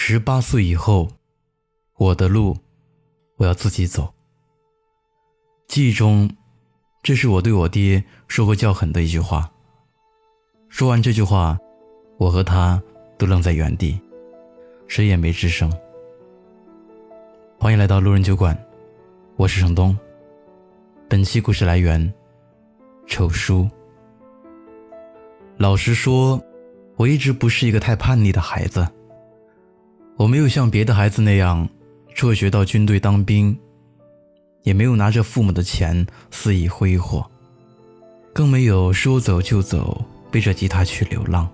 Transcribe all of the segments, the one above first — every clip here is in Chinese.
十八岁以后，我的路我要自己走。记忆中，这是我对我爹说过较狠的一句话。说完这句话，我和他都愣在原地，谁也没吱声。欢迎来到路人酒馆，我是程东。本期故事来源：丑书。老实说，我一直不是一个太叛逆的孩子。我没有像别的孩子那样辍学到军队当兵，也没有拿着父母的钱肆意挥霍，更没有说走就走背着吉他去流浪。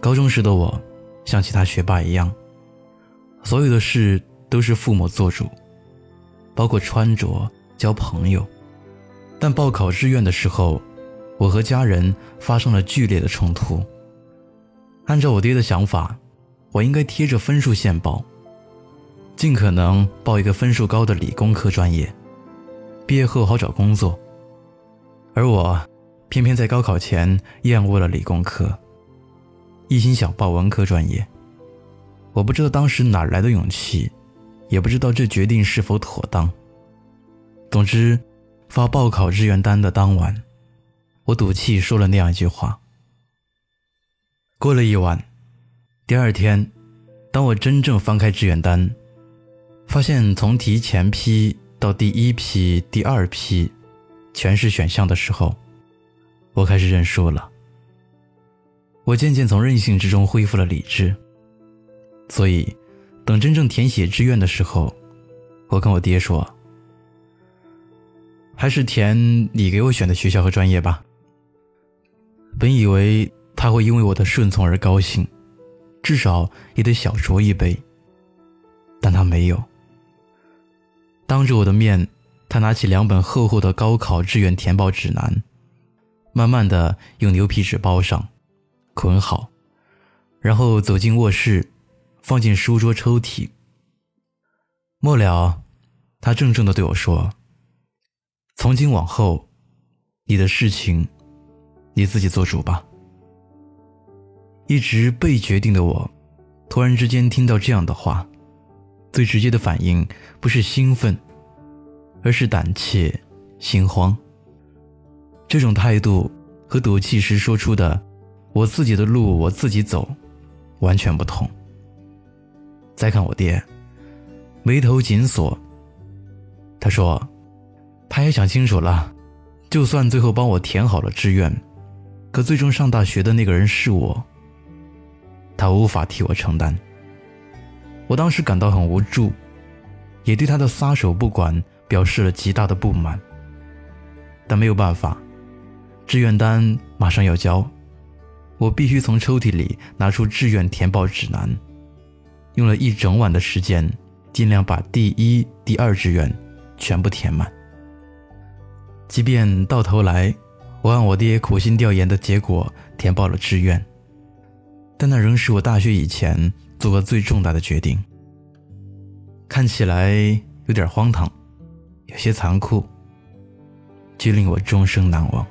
高中时的我，像其他学霸一样，所有的事都是父母做主，包括穿着、交朋友。但报考志愿的时候，我和家人发生了剧烈的冲突。按照我爹的想法。我应该贴着分数线报，尽可能报一个分数高的理工科专业，毕业后好找工作。而我偏偏在高考前厌恶了理工科，一心想报文科专业。我不知道当时哪来的勇气，也不知道这决定是否妥当。总之，发报考志愿单的当晚，我赌气说了那样一句话。过了一晚。第二天，当我真正翻开志愿单，发现从提前批到第一批、第二批，全是选项的时候，我开始认输了。我渐渐从任性之中恢复了理智。所以，等真正填写志愿的时候，我跟我爹说：“还是填你给我选的学校和专业吧。”本以为他会因为我的顺从而高兴。至少也得小酌一杯，但他没有。当着我的面，他拿起两本厚厚的高考志愿填报指南，慢慢的用牛皮纸包上，捆好，然后走进卧室，放进书桌抽屉。末了，他郑重的对我说：“从今往后，你的事情，你自己做主吧。”一直被决定的我，突然之间听到这样的话，最直接的反应不是兴奋，而是胆怯、心慌。这种态度和赌气时说出的“我自己的路我自己走”完全不同。再看我爹，眉头紧锁。他说：“他也想清楚了，就算最后帮我填好了志愿，可最终上大学的那个人是我。”他无法替我承担。我当时感到很无助，也对他的撒手不管表示了极大的不满。但没有办法，志愿单马上要交，我必须从抽屉里拿出志愿填报指南，用了一整晚的时间，尽量把第一、第二志愿全部填满。即便到头来，我按我爹苦心调研的结果填报了志愿。但那仍是我大学以前做过最重大的决定。看起来有点荒唐，有些残酷，却令我终生难忘。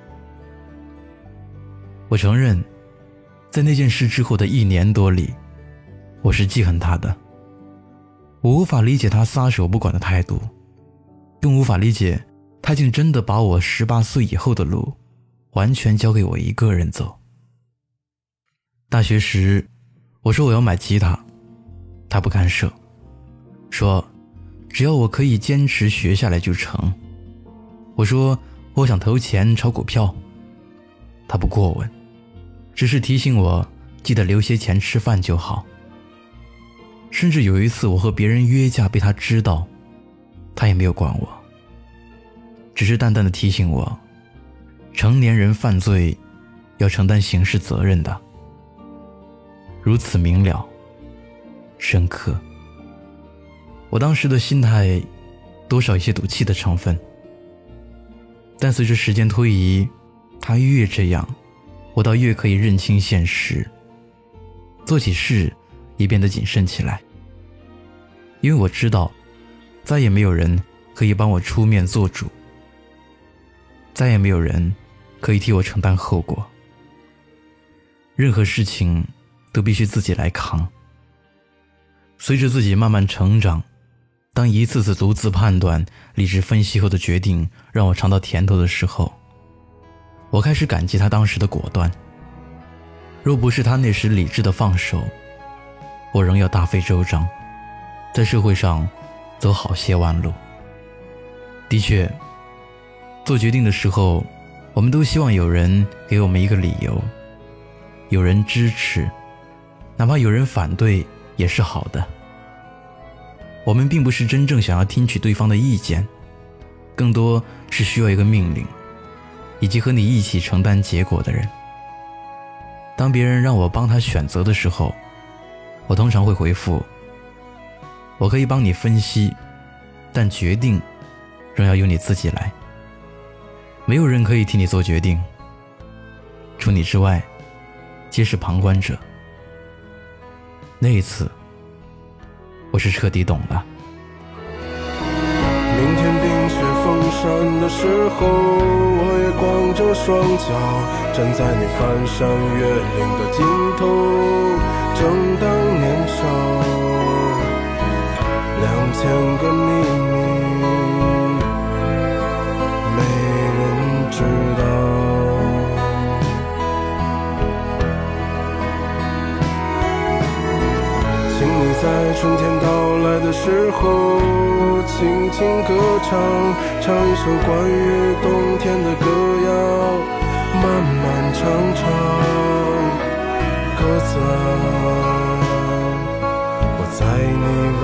我承认，在那件事之后的一年多里，我是记恨他的。我无法理解他撒手不管的态度，更无法理解他竟真的把我十八岁以后的路完全交给我一个人走。大学时，我说我要买吉他，他不干涉，说只要我可以坚持学下来就成。我说我想投钱炒股票，他不过问，只是提醒我记得留些钱吃饭就好。甚至有一次我和别人约架被他知道，他也没有管我，只是淡淡的提醒我，成年人犯罪要承担刑事责任的。如此明了、深刻，我当时的心态多少有些赌气的成分。但随着时间推移，他越这样，我倒越可以认清现实，做起事也变得谨慎起来。因为我知道，再也没有人可以帮我出面做主，再也没有人可以替我承担后果。任何事情。都必须自己来扛。随着自己慢慢成长，当一次次独自判断、理智分析后的决定让我尝到甜头的时候，我开始感激他当时的果断。若不是他那时理智的放手，我仍要大费周章，在社会上走好些弯路。的确，做决定的时候，我们都希望有人给我们一个理由，有人支持，哪怕有人反对也是好的。我们并不是真正想要听取对方的意见，更多是需要一个命令，以及和你一起承担结果的人。当别人让我帮他选择的时候，我通常会回复：“我可以帮你分析，但决定仍要由你自己来。没有人可以替你做决定，除你之外，皆是旁观者。”那一次，我是彻底懂了。明天冰雪封山的时候，我也光着双脚站在你翻山越岭的尽头，正当年少，两千个你时候，轻轻歌唱，唱一首关于冬天的歌谣，漫漫长长，鸽子啊，我在你温